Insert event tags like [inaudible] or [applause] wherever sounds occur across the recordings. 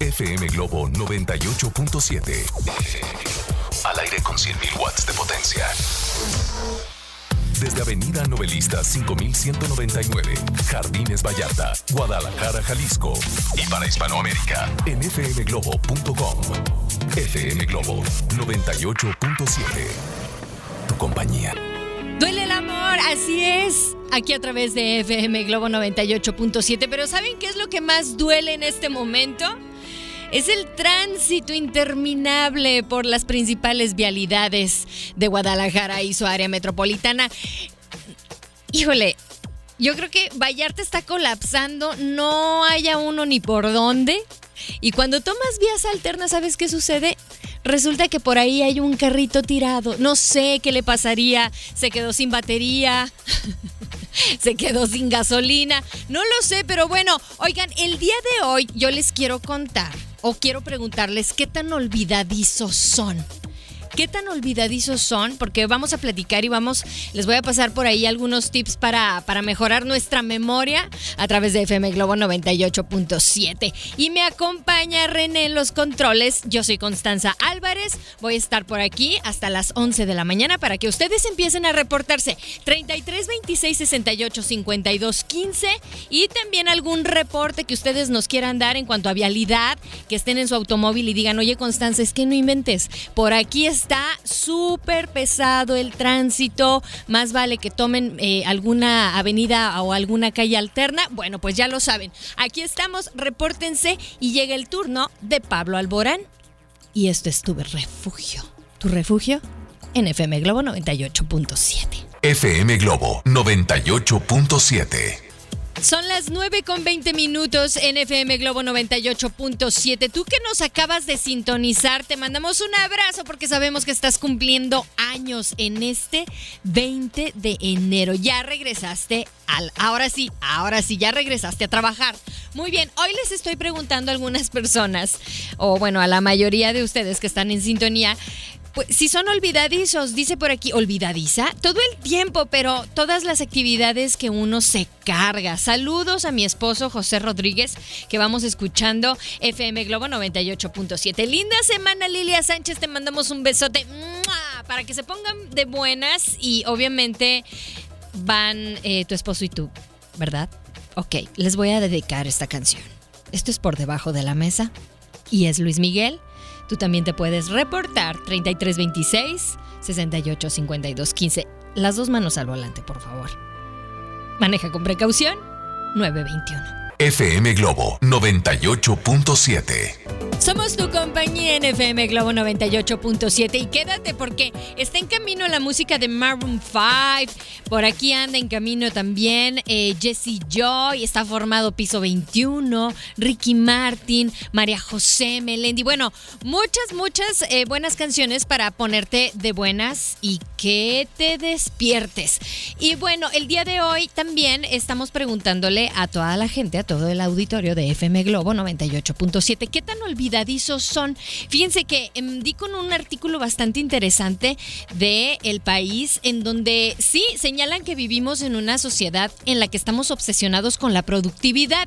FM Globo 98.7. Al aire con 100.000 watts de potencia. Desde Avenida Novelista 5199, Jardines Vallarta, Guadalajara, Jalisco. Y para Hispanoamérica, en fmglobo.com. FM Globo 98.7. Tu compañía. Duele el amor, así es. Aquí a través de FM Globo 98.7. Pero ¿saben qué es lo que más duele en este momento? Es el tránsito interminable por las principales vialidades de Guadalajara y su área metropolitana. Híjole, yo creo que Vallarta está colapsando, no haya uno ni por dónde. Y cuando tomas vías alternas, ¿sabes qué sucede? Resulta que por ahí hay un carrito tirado. No sé qué le pasaría. Se quedó sin batería. [laughs] se quedó sin gasolina. No lo sé, pero bueno, oigan, el día de hoy yo les quiero contar o quiero preguntarles qué tan olvidadizos son. ¿Qué tan olvidadizos son? Porque vamos a platicar y vamos, les voy a pasar por ahí algunos tips para, para mejorar nuestra memoria a través de FM Globo 98.7. Y me acompaña René en los controles. Yo soy Constanza Álvarez. Voy a estar por aquí hasta las 11 de la mañana para que ustedes empiecen a reportarse. 33 26 68 52 15 y también algún reporte que ustedes nos quieran dar en cuanto a vialidad, que estén en su automóvil y digan, oye Constanza, es que no inventes. Por aquí está está súper pesado el tránsito, más vale que tomen eh, alguna avenida o alguna calle alterna. Bueno, pues ya lo saben. Aquí estamos, repórtense y llega el turno de Pablo Alborán. Y esto es tu refugio. ¿Tu refugio? En FM Globo 98.7. FM Globo 98.7. Son las 9 con 20 minutos en FM Globo 98.7. Tú que nos acabas de sintonizar, te mandamos un abrazo porque sabemos que estás cumpliendo años en este 20 de enero. Ya regresaste al. Ahora sí, ahora sí, ya regresaste a trabajar. Muy bien, hoy les estoy preguntando a algunas personas, o bueno, a la mayoría de ustedes que están en sintonía, pues, si son olvidadizos, dice por aquí, olvidadiza todo el tiempo, pero todas las actividades que uno se carga. Saludos a mi esposo José Rodríguez, que vamos escuchando FM Globo 98.7. Linda semana, Lilia Sánchez, te mandamos un besote para que se pongan de buenas y obviamente van eh, tu esposo y tú, ¿verdad? Ok, les voy a dedicar esta canción. Esto es por debajo de la mesa y es Luis Miguel Tú también te puedes reportar 3326 685215. Las dos manos al volante, por favor. Maneja con precaución 921. FM Globo 98.7. Somos tu compañía en FM Globo 98.7 y quédate porque está en camino la música de Maroon 5. Por aquí anda en camino también eh, Jesse Joy, está formado Piso 21, Ricky Martin, María José Melendi. Bueno, muchas, muchas eh, buenas canciones para ponerte de buenas y que te despiertes. Y bueno, el día de hoy también estamos preguntándole a toda la gente, a todo el auditorio de FM Globo 98.7. ¿Qué tan olvidadizos son? Fíjense que em, di con un artículo bastante interesante de El País en donde sí señalan que vivimos en una sociedad en la que estamos obsesionados con la productividad.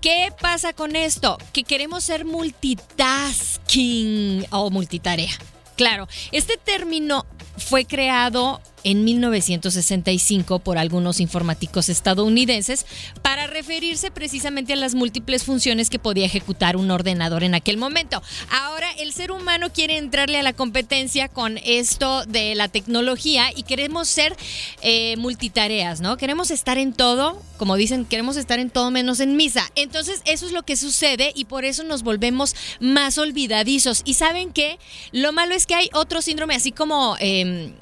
¿Qué pasa con esto? Que queremos ser multitasking o multitarea. Claro, este término fue creado en 1965 por algunos informáticos estadounidenses para referirse precisamente a las múltiples funciones que podía ejecutar un ordenador en aquel momento. Ahora el ser humano quiere entrarle a la competencia con esto de la tecnología y queremos ser eh, multitareas, ¿no? Queremos estar en todo, como dicen, queremos estar en todo menos en misa. Entonces eso es lo que sucede y por eso nos volvemos más olvidadizos. Y saben qué, lo malo es que hay otro síndrome así como... Em,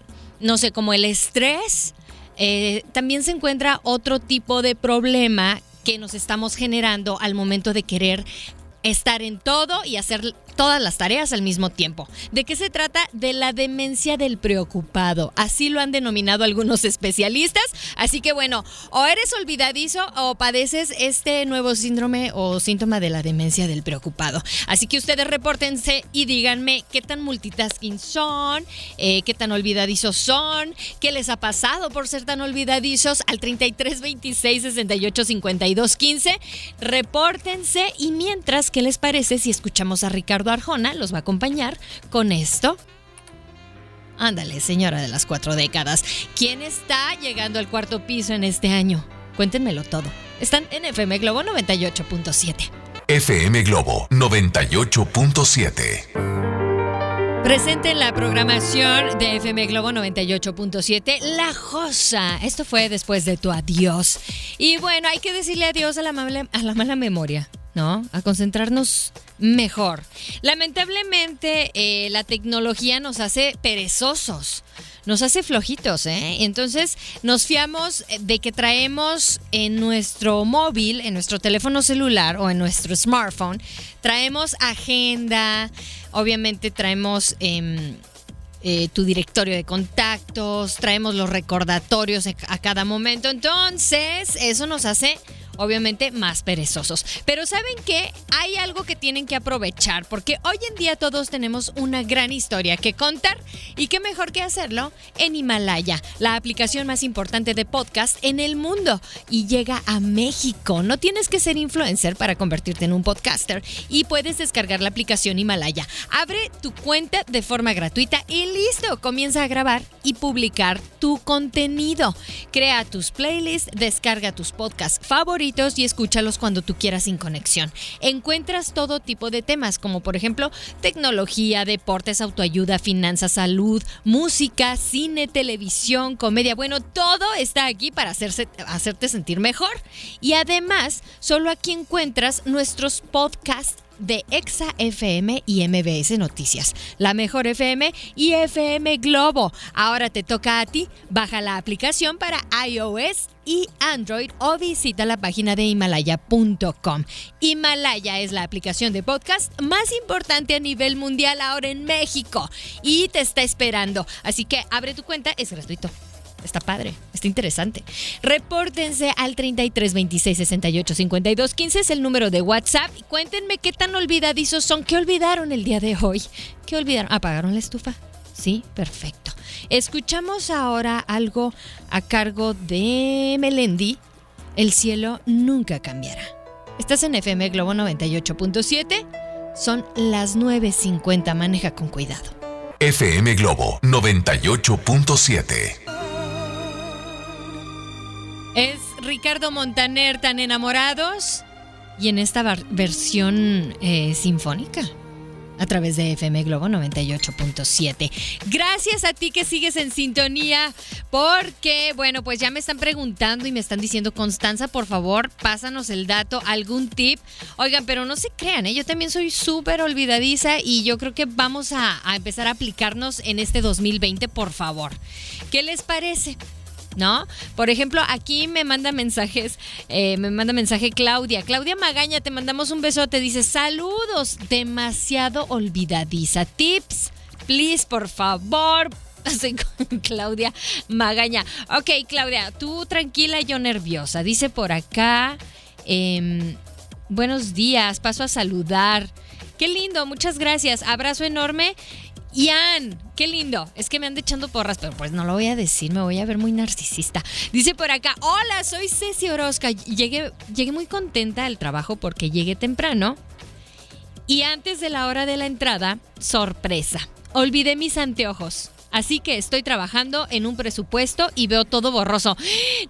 no sé, como el estrés, eh, también se encuentra otro tipo de problema que nos estamos generando al momento de querer estar en todo y hacer todas las tareas al mismo tiempo. ¿De qué se trata? De la demencia del preocupado. Así lo han denominado algunos especialistas. Así que bueno, o eres olvidadizo o padeces este nuevo síndrome o síntoma de la demencia del preocupado. Así que ustedes repórtense y díganme qué tan multitasking son, eh, qué tan olvidadizos son, qué les ha pasado por ser tan olvidadizos al 33 26 68 52 15. Repórtense y mientras, ¿qué les parece si escuchamos a Ricardo Arjona? Los va a acompañar con esto. Ándale, señora de las cuatro décadas. ¿Quién está llegando al cuarto piso en este año? Cuéntenmelo todo. Están en FM Globo 98.7. FM Globo 98.7. Presente en la programación de FM Globo 98.7, La Josa. Esto fue después de tu adiós. Y bueno, hay que decirle adiós a la, a la mala memoria, ¿no? A concentrarnos mejor. Lamentablemente, eh, la tecnología nos hace perezosos nos hace flojitos, ¿eh? Entonces nos fiamos de que traemos en nuestro móvil, en nuestro teléfono celular o en nuestro smartphone, traemos agenda, obviamente traemos... Em, eh, tu directorio de contactos, traemos los recordatorios a cada momento. Entonces, eso nos hace obviamente más perezosos. Pero ¿saben qué? Hay algo que tienen que aprovechar porque hoy en día todos tenemos una gran historia que contar y qué mejor que hacerlo en Himalaya, la aplicación más importante de podcast en el mundo y llega a México. No tienes que ser influencer para convertirte en un podcaster y puedes descargar la aplicación Himalaya. Abre tu cuenta de forma gratuita y listo, comienza a grabar y publicar tu contenido. Crea tus playlists, descarga tus podcasts favoritos y escúchalos cuando tú quieras sin conexión. Encuentras todo tipo de temas, como por ejemplo tecnología, deportes, autoayuda, finanzas, salud, música, cine, televisión, comedia. Bueno, todo está aquí para hacerse, hacerte sentir mejor. Y además, solo aquí encuentras nuestros podcasts de Exa FM y MBS Noticias, la mejor FM y FM Globo. Ahora te toca a ti, baja la aplicación para iOS y Android o visita la página de himalaya.com. Himalaya es la aplicación de podcast más importante a nivel mundial ahora en México y te está esperando. Así que abre tu cuenta, es gratuito está padre, está interesante. Repórtense al 33 26 68 52 15 es el número de WhatsApp y cuéntenme qué tan olvidadizos son, qué olvidaron el día de hoy. ¿Qué olvidaron? ¿Apagaron la estufa? Sí, perfecto. Escuchamos ahora algo a cargo de Melendi. El cielo nunca cambiará. Estás en FM Globo 98.7. Son las 9.50. Maneja con cuidado. FM Globo 98.7. Ricardo Montaner tan enamorados y en esta versión eh, sinfónica a través de FM Globo 98.7. Gracias a ti que sigues en sintonía porque, bueno, pues ya me están preguntando y me están diciendo, Constanza, por favor, pásanos el dato, algún tip. Oigan, pero no se crean, ¿eh? yo también soy súper olvidadiza y yo creo que vamos a, a empezar a aplicarnos en este 2020, por favor. ¿Qué les parece? ¿No? Por ejemplo, aquí me manda mensajes, eh, me manda mensaje Claudia. Claudia Magaña, te mandamos un besote. Dice, saludos, demasiado olvidadiza. Tips, please, por favor. [laughs] Soy Claudia Magaña. Ok, Claudia, tú tranquila, yo nerviosa. Dice por acá, em, buenos días, paso a saludar. Qué lindo, muchas gracias. Abrazo enorme. Ian, qué lindo. Es que me ando echando porras, pero pues no lo voy a decir, me voy a ver muy narcisista. Dice por acá, hola, soy Ceci Orozca. Llegué, llegué muy contenta al trabajo porque llegué temprano. Y antes de la hora de la entrada, sorpresa, olvidé mis anteojos. Así que estoy trabajando en un presupuesto y veo todo borroso.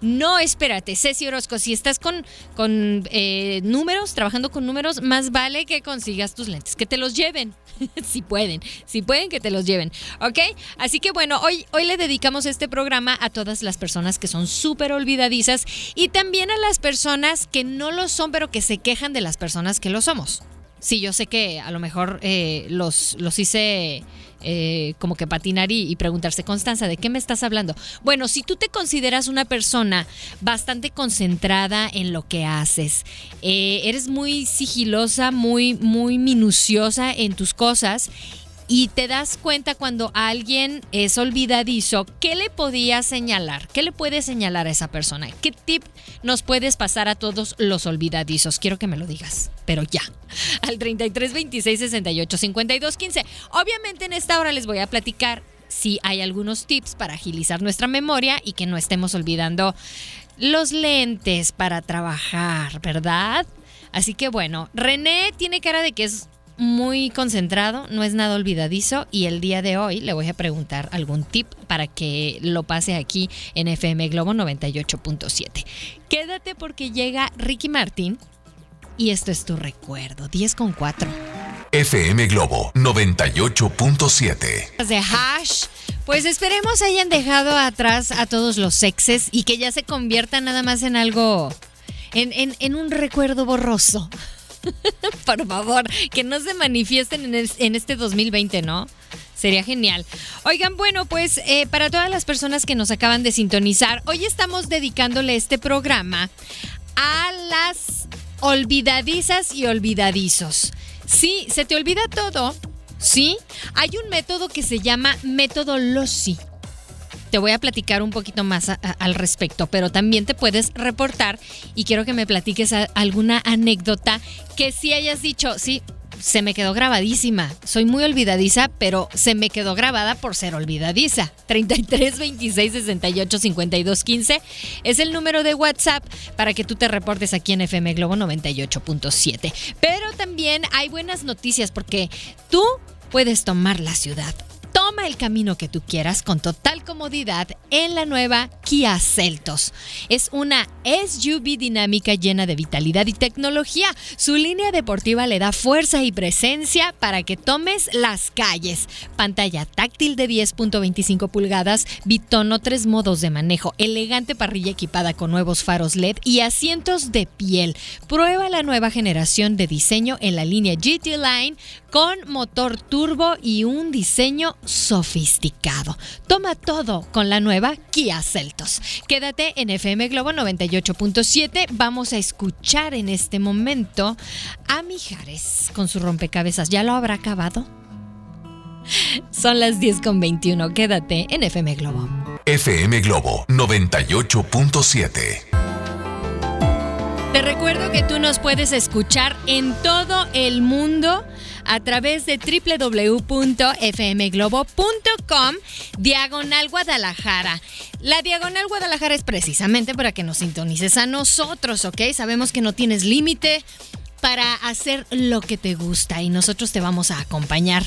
No, espérate, Ceci Orozco, si estás con, con eh, números, trabajando con números, más vale que consigas tus lentes, que te los lleven. [laughs] si pueden, si pueden que te los lleven, ¿ok? Así que bueno, hoy, hoy le dedicamos este programa a todas las personas que son súper olvidadizas y también a las personas que no lo son, pero que se quejan de las personas que lo somos. Sí, yo sé que a lo mejor eh, los, los hice eh, como que patinar y, preguntarse, Constanza, ¿de qué me estás hablando? Bueno, si tú te consideras una persona bastante concentrada en lo que haces, eh, eres muy sigilosa, muy, muy minuciosa en tus cosas y te das cuenta cuando alguien es olvidadizo, ¿qué le podía señalar? ¿Qué le puedes señalar a esa persona? ¿Qué tip nos puedes pasar a todos los olvidadizos? Quiero que me lo digas, pero ya. [laughs] Al 33 26 68 52 15. Obviamente en esta hora les voy a platicar si hay algunos tips para agilizar nuestra memoria y que no estemos olvidando los lentes para trabajar, ¿verdad? Así que bueno, René tiene cara de que es muy concentrado, no es nada olvidadizo y el día de hoy le voy a preguntar algún tip para que lo pase aquí en FM Globo 98.7. Quédate porque llega Ricky Martín y esto es tu recuerdo, 10 con 4. FM Globo 98.7. De hash. Pues esperemos hayan dejado atrás a todos los exes y que ya se convierta nada más en algo, en, en un recuerdo borroso. [laughs] Por favor, que no se manifiesten en, este 2020, ¿no? Sería genial. Oigan, bueno, pues eh, para todas las personas que nos acaban de sintonizar, hoy estamos dedicándole este programa a las olvidadizas y olvidadizos. Sí, se te olvida todo, ¿sí? Hay un método que se llama método LOSI te voy a platicar un poquito más al respecto, pero también te puedes reportar y quiero que me platiques alguna anécdota que si hayas dicho, sí, se me quedó grabadísima. Soy muy olvidadiza, pero se me quedó grabada por ser olvidadiza. 33 26 68 52 15 es el número de WhatsApp para que tú te reportes aquí en FM Globo 98.7. Pero también hay buenas noticias porque tú puedes tomar la ciudad Toma el camino que tú quieras con total comodidad en la nueva Kia Celtos. Es una SUV dinámica llena de vitalidad y tecnología. Su línea deportiva le da fuerza y presencia para que tomes las calles. Pantalla táctil de 10.25 pulgadas, bitono, tres modos de manejo, elegante parrilla equipada con nuevos faros LED y asientos de piel. Prueba la nueva generación de diseño en la línea GT Line con motor turbo y un diseño sofisticado. Toma todo con la nueva Kia Celtos. Quédate en FM Globo 98.7. Vamos a escuchar en este momento a Mijares con su rompecabezas. ¿Ya lo habrá acabado? Son las 10 con 21. Quédate en FM Globo. FM Globo 98.7. Te recuerdo que tú nos puedes escuchar en todo el mundo a través de www.fmglobo.com diagonal Guadalajara. La diagonal Guadalajara es precisamente para que nos sintonices a nosotros, ¿ok? Sabemos que no tienes límite para hacer lo que te gusta y nosotros te vamos a acompañar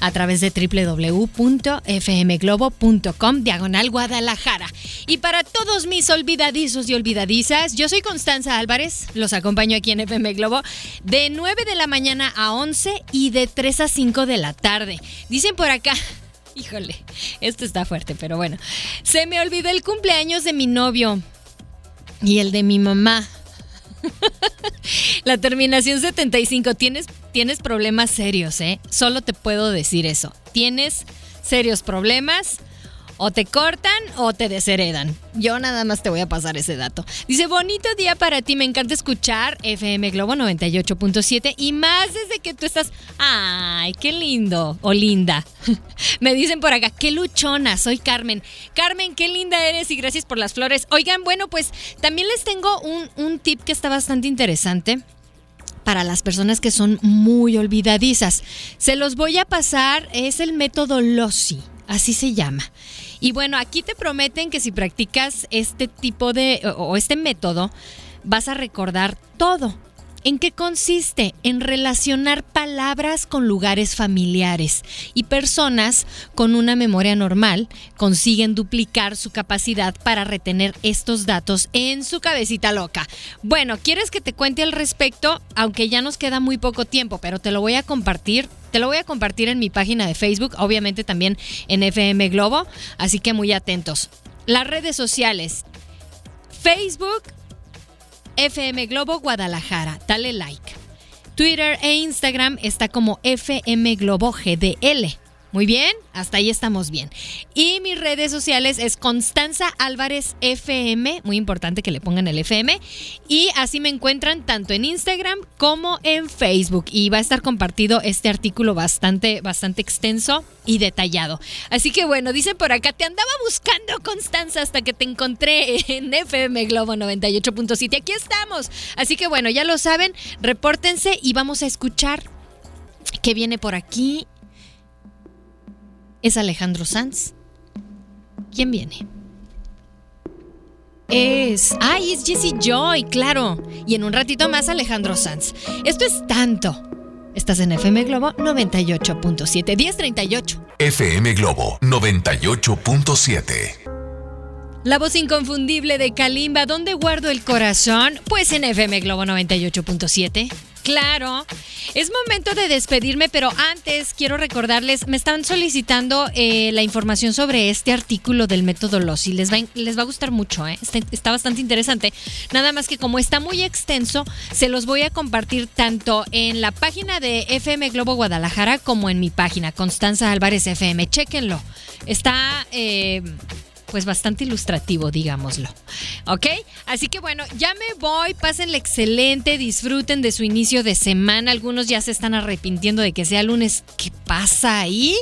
a través de www.fmglobo.com diagonal Guadalajara. Y para todos mis olvidadizos y olvidadizas, yo soy Constanza Álvarez, los acompaño aquí en FM Globo de 9 de la mañana a 11 y de 3 a 5 de la tarde. Dicen por acá, [laughs] híjole, esto está fuerte, pero bueno, se me olvidó el cumpleaños de mi novio y el de mi mamá. [laughs] La terminación 75, tienes, tienes problemas serios, ¿eh? Solo te puedo decir eso. Tienes serios problemas o te cortan o te desheredan. Yo nada más te voy a pasar ese dato. Dice, bonito día para ti, me encanta escuchar FM Globo 98.7 y más desde que tú estás... ¡Ay, qué lindo! O linda. [laughs] me dicen por acá, qué luchona, soy Carmen. Carmen, qué linda eres y gracias por las flores. Oigan, bueno, pues también les tengo un, un tip que está bastante interesante para las personas que son muy olvidadizas. Se los voy a pasar, es el método LOSI, así se llama. Y bueno, aquí te prometen que si practicas este tipo de o este método, vas a recordar todo. ¿En qué consiste? En relacionar palabras con lugares familiares y personas con una memoria normal consiguen duplicar su capacidad para retener estos datos en su cabecita loca. Bueno, ¿quieres que te cuente al respecto? Aunque ya nos queda muy poco tiempo, pero te lo voy a compartir. Te lo voy a compartir en mi página de Facebook, obviamente también en FM Globo, así que muy atentos. Las redes sociales. Facebook FM Globo Guadalajara. Dale like. Twitter e Instagram está como FM Globo GDL. Muy bien, hasta ahí estamos bien. Y mis redes sociales es Constanza Álvarez FM, muy importante que le pongan el FM. Y así me encuentran tanto en Instagram como en Facebook. Y va a estar compartido este artículo bastante, bastante extenso y detallado. Así que bueno, dicen por acá, te andaba buscando Constanza hasta que te encontré en FM Globo 98.7. Aquí estamos. Así que bueno, ya lo saben, repórtense y vamos a escuchar qué viene por aquí es Alejandro Sanz. ¿Quién viene? Es. ¡Ay, es Jesse Joy! Claro. Y en un ratito más Alejandro Sanz. Esto es tanto. Estás en FM Globo 98.7. 1038. FM Globo 98.7. La voz inconfundible de Kalimba, ¿dónde guardo el corazón? Pues en FM Globo 98.7. Claro, es momento de despedirme, pero antes quiero recordarles, me están solicitando eh, la información sobre este artículo del método LOSI. Les va, les va a gustar mucho, ¿eh? está, está, bastante interesante. Nada más que como está muy extenso, se los voy a compartir tanto en la página de FM Globo Guadalajara como en mi página, Constanza Álvarez FM. Chéquenlo. Está... Eh, pues bastante ilustrativo, digámoslo. ¿Ok? Así que bueno, ya me voy, pásenle excelente, disfruten de su inicio de semana. Algunos ya se están arrepintiendo de que sea lunes. ¿Qué pasa ahí?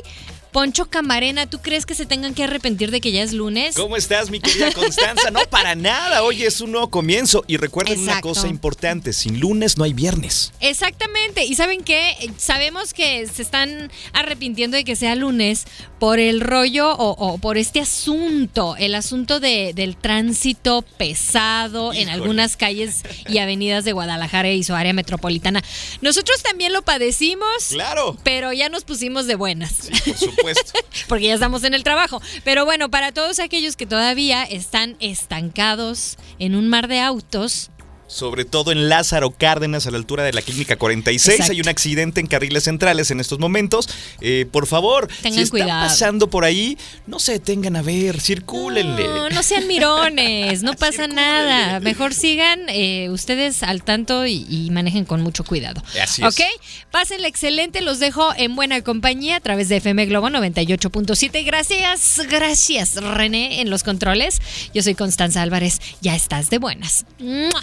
Poncho Camarena, ¿tú crees que se tengan que arrepentir de que ya es lunes? ¿Cómo estás, mi querida Constanza? No, para nada. Hoy es un nuevo comienzo. Y recuerden una cosa importante: sin lunes no hay viernes. Exactamente. ¿Y saben qué? Sabemos que se están arrepintiendo de que sea lunes por el rollo o, por este asunto, el asunto de, del tránsito pesado en algunas calles y avenidas de Guadalajara y su área metropolitana. Nosotros también lo padecimos. Claro. Pero ya nos pusimos de buenas. Sí, por supuesto. [laughs] Porque ya estamos en el trabajo. Pero bueno, para todos aquellos que todavía están estancados en un mar de autos, sobre todo en Lázaro Cárdenas, a la altura de la Clínica 46. Exacto. Hay un accidente en carriles centrales en estos momentos. Eh, por favor, Tengan si están cuidado. pasando por ahí, no se detengan a ver, circúlenle. No, no sean mirones, no [laughs] pasa nada. Mejor sigan eh, ustedes al tanto y, y, manejen con mucho cuidado. Así es. ¿Ok? Pásenla excelente, los dejo en buena compañía a través de FM Globo 98.7. Gracias, gracias, René, en los controles. Yo soy Constanza Álvarez. Ya estás de buenas. ¡Mua!